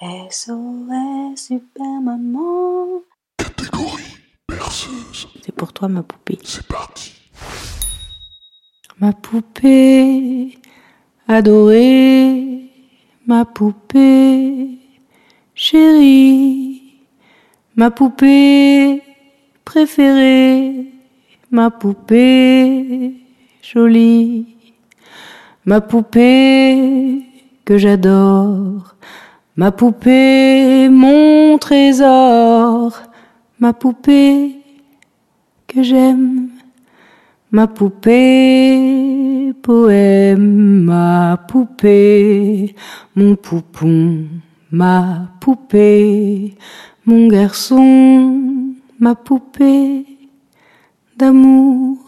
SOS Super Maman. Catégorie berceuse. C'est pour toi, ma poupée. C'est parti. Ma poupée adorée, ma poupée chérie, ma poupée préférée, ma poupée jolie, ma poupée que j'adore, ma poupée mon trésor, ma poupée que j'aime. Ma poupée, poème, ma poupée, mon poupon, ma poupée, mon garçon, ma poupée d'amour,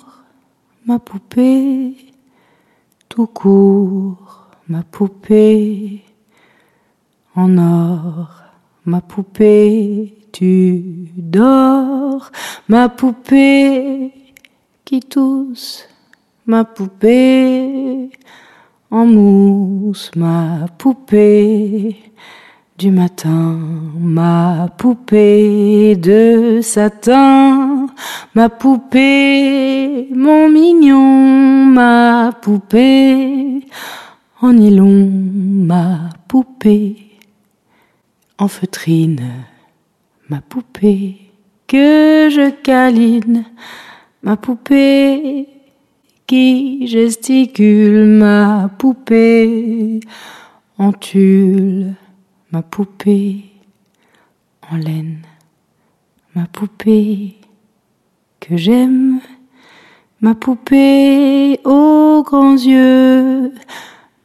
ma poupée tout court, ma poupée en or, ma poupée tu dors, ma poupée qui tousse, ma poupée en mousse, ma poupée du matin, ma poupée de satin, ma poupée, mon mignon, ma poupée en nylon, ma poupée feutrine, ma poupée que je câline, ma poupée qui gesticule, ma poupée en tulle, ma poupée en laine, ma poupée que j'aime, ma poupée aux grands yeux,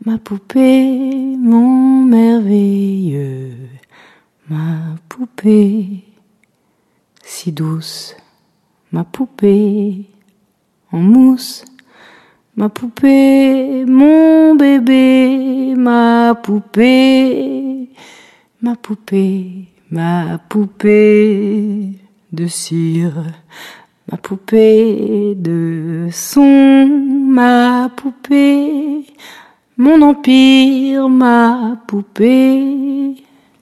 ma poupée mon merveilleux, ma poupée si douce, ma poupée en mousse, ma poupée, mon bébé, ma poupée, ma poupée, ma poupée de cire, ma poupée de son, ma poupée, mon empire, ma poupée